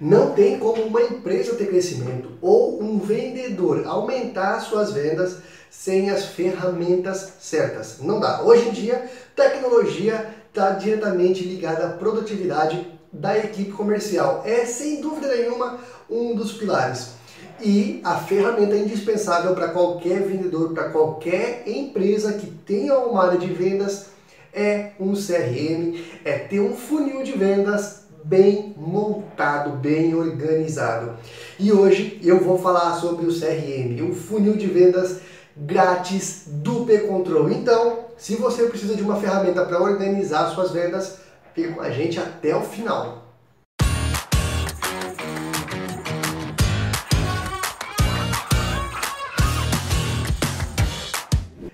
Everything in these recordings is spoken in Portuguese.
Não tem como uma empresa ter crescimento ou um vendedor aumentar suas vendas sem as ferramentas certas. Não dá. Hoje em dia, tecnologia está diretamente ligada à produtividade da equipe comercial. É sem dúvida nenhuma um dos pilares. E a ferramenta indispensável para qualquer vendedor, para qualquer empresa que tenha uma área de vendas é um CRM, é ter um funil de vendas bem montado, bem organizado. E hoje eu vou falar sobre o CRM, o funil de vendas grátis do P-Control. Então, se você precisa de uma ferramenta para organizar suas vendas, fique com a gente até o final.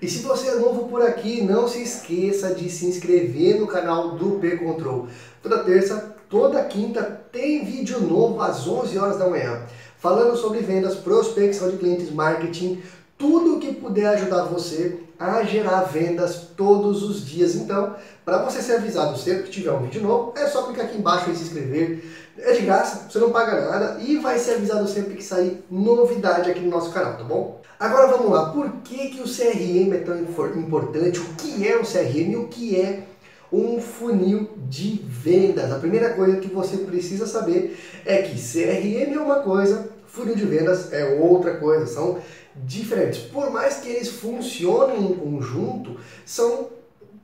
E se você é novo por aqui, não se esqueça de se inscrever no canal do P-Control. Toda terça, toda quinta tem vídeo novo às 11 horas da manhã, falando sobre vendas, prospecção de clientes, marketing, tudo que puder ajudar você a gerar vendas todos os dias. Então, para você ser avisado sempre que tiver um vídeo novo, é só clicar aqui embaixo e se inscrever. É de graça, você não paga nada e vai ser avisado sempre que sair novidade aqui no nosso canal, tá bom? Agora vamos lá, por que, que o CRM é tão importante? O que é o CRM e o que é um funil de vendas? A primeira coisa que você precisa saber é que CRM é uma coisa, funil de vendas é outra coisa, são diferentes. Por mais que eles funcionem em conjunto, são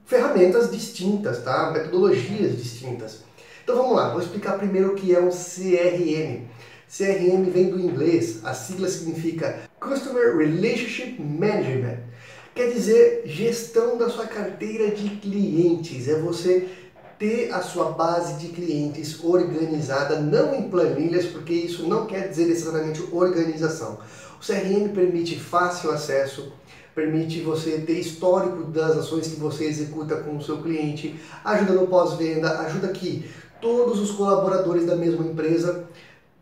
ferramentas distintas, tá? metodologias distintas. Então vamos lá, vou explicar primeiro o que é um CRM. CRM vem do inglês, a sigla significa Customer Relationship Management. Quer dizer, gestão da sua carteira de clientes. É você ter a sua base de clientes organizada, não em planilhas, porque isso não quer dizer necessariamente organização. O CRM permite fácil acesso, permite você ter histórico das ações que você executa com o seu cliente, ajuda no pós-venda, ajuda que todos os colaboradores da mesma empresa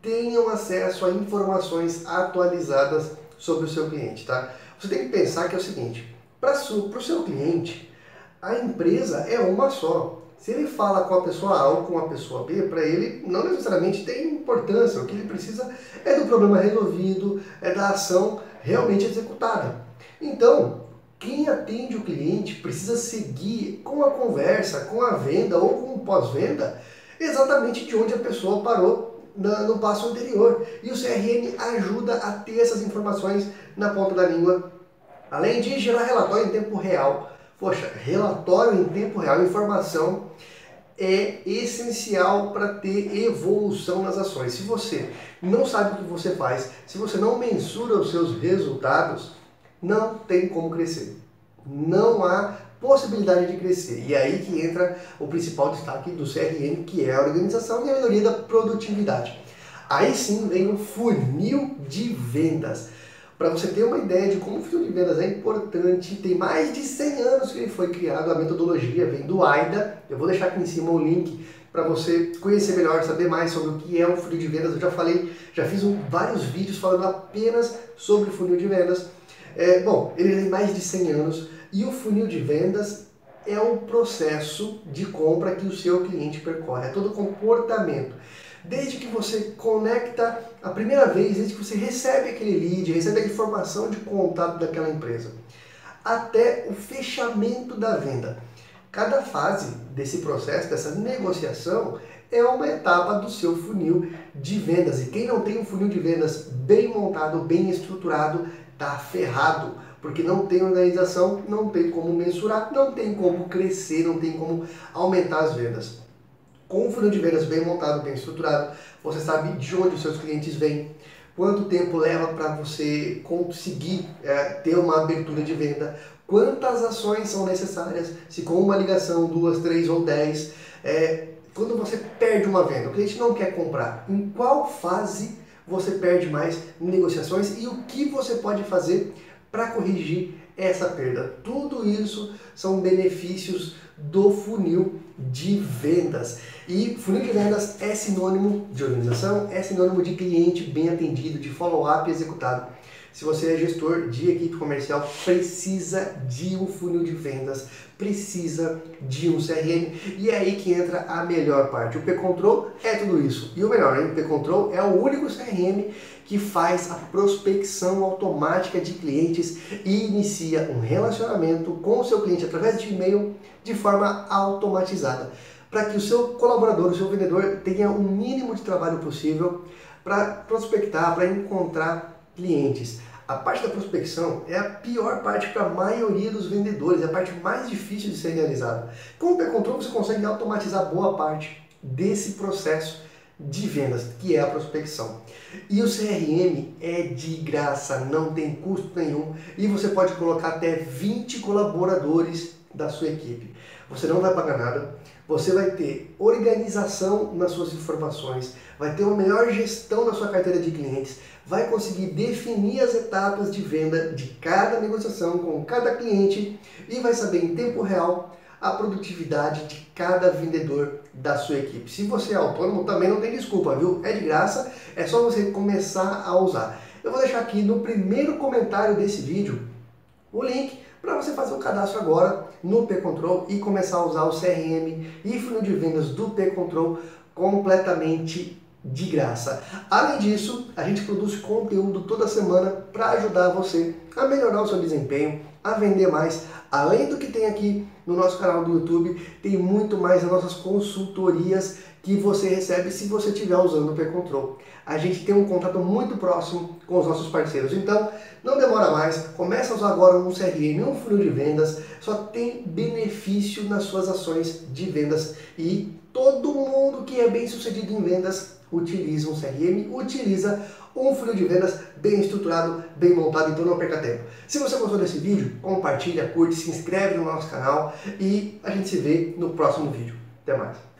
tenham acesso a informações atualizadas sobre o seu cliente, tá? Você tem que pensar que é o seguinte, para o seu cliente, a empresa é uma só. Se ele fala com a pessoa A ou com a pessoa B, para ele não necessariamente tem importância. O que ele precisa é do problema resolvido, é da ação realmente executada. Então, quem atende o cliente precisa seguir com a conversa, com a venda ou com o pós-venda, exatamente de onde a pessoa parou no passo anterior. E o CRM ajuda a ter essas informações na ponta da língua, além de gerar relatório em tempo real Poxa, relatório em tempo real, informação é essencial para ter evolução nas ações. Se você não sabe o que você faz, se você não mensura os seus resultados, não tem como crescer. Não há possibilidade de crescer. E é aí que entra o principal destaque do CRM, que é a organização e a melhoria da produtividade. Aí sim vem o funil de vendas. Para você ter uma ideia de como o funil de vendas é importante, tem mais de 100 anos que ele foi criado, a metodologia vem do AIDA. Eu vou deixar aqui em cima o link para você conhecer melhor, saber mais sobre o que é um funil de vendas. Eu já falei, já fiz um, vários vídeos falando apenas sobre o funil de vendas. É, bom, ele tem mais de 100 anos e o funil de vendas é o processo de compra que o seu cliente percorre, é todo o comportamento desde que você conecta a primeira vez, desde que você recebe aquele lead, recebe a informação de contato daquela empresa, até o fechamento da venda. Cada fase desse processo, dessa negociação, é uma etapa do seu funil de vendas. E quem não tem um funil de vendas bem montado, bem estruturado, está ferrado, porque não tem organização, não tem como mensurar, não tem como crescer, não tem como aumentar as vendas. Com um funil de vendas bem montado, bem estruturado, você sabe de onde os seus clientes vêm, quanto tempo leva para você conseguir é, ter uma abertura de venda, quantas ações são necessárias, se com uma ligação, duas, três ou dez, é, quando você perde uma venda, o cliente não quer comprar, em qual fase você perde mais negociações e o que você pode fazer para corrigir essa perda. Tudo isso são benefícios do funil de vendas. E funil de vendas é sinônimo de organização, é sinônimo de cliente bem atendido, de follow-up executado. Se você é gestor de equipe comercial, precisa de um funil de vendas, precisa de um CRM e é aí que entra a melhor parte. O P-Control é tudo isso. E o melhor, hein? o P-Control é o único CRM que faz a prospecção automática de clientes e inicia um relacionamento com o seu cliente através de e-mail de forma automatizada, para que o seu colaborador, o seu vendedor tenha o mínimo de trabalho possível para prospectar, para encontrar clientes. A parte da prospecção é a pior parte para a maioria dos vendedores, é a parte mais difícil de ser realizada. Com o P-Control você consegue automatizar boa parte desse processo de vendas, que é a prospecção. E o CRM é de graça, não tem custo nenhum e você pode colocar até 20 colaboradores da sua equipe. Você não vai pagar nada, você vai ter organização nas suas informações, vai ter uma melhor gestão da sua carteira de clientes, vai conseguir definir as etapas de venda de cada negociação com cada cliente e vai saber em tempo real a produtividade de cada vendedor da sua equipe. Se você é autônomo, também não tem desculpa, viu? É de graça, é só você começar a usar. Eu vou deixar aqui no primeiro comentário desse vídeo o link para você fazer o cadastro agora no P-Control e começar a usar o CRM e funil de vendas do P-Control completamente de graça. Além disso, a gente produz conteúdo toda semana para ajudar você a melhorar o seu desempenho, a vender mais. Além do que tem aqui no nosso canal do YouTube, tem muito mais nas nossas consultorias que você recebe se você estiver usando o P-Control. A gente tem um contato muito próximo com os nossos parceiros. Então, não demora mais, começa a usar agora um CRM, um funil de vendas, só tem benefício nas suas ações de vendas e todo mundo que é bem sucedido em vendas utiliza um CRM, utiliza um funil de vendas bem estruturado, bem montado, então não perca tempo. Se você gostou desse vídeo, compartilha, curte, se inscreve no nosso canal e a gente se vê no próximo vídeo. Até mais!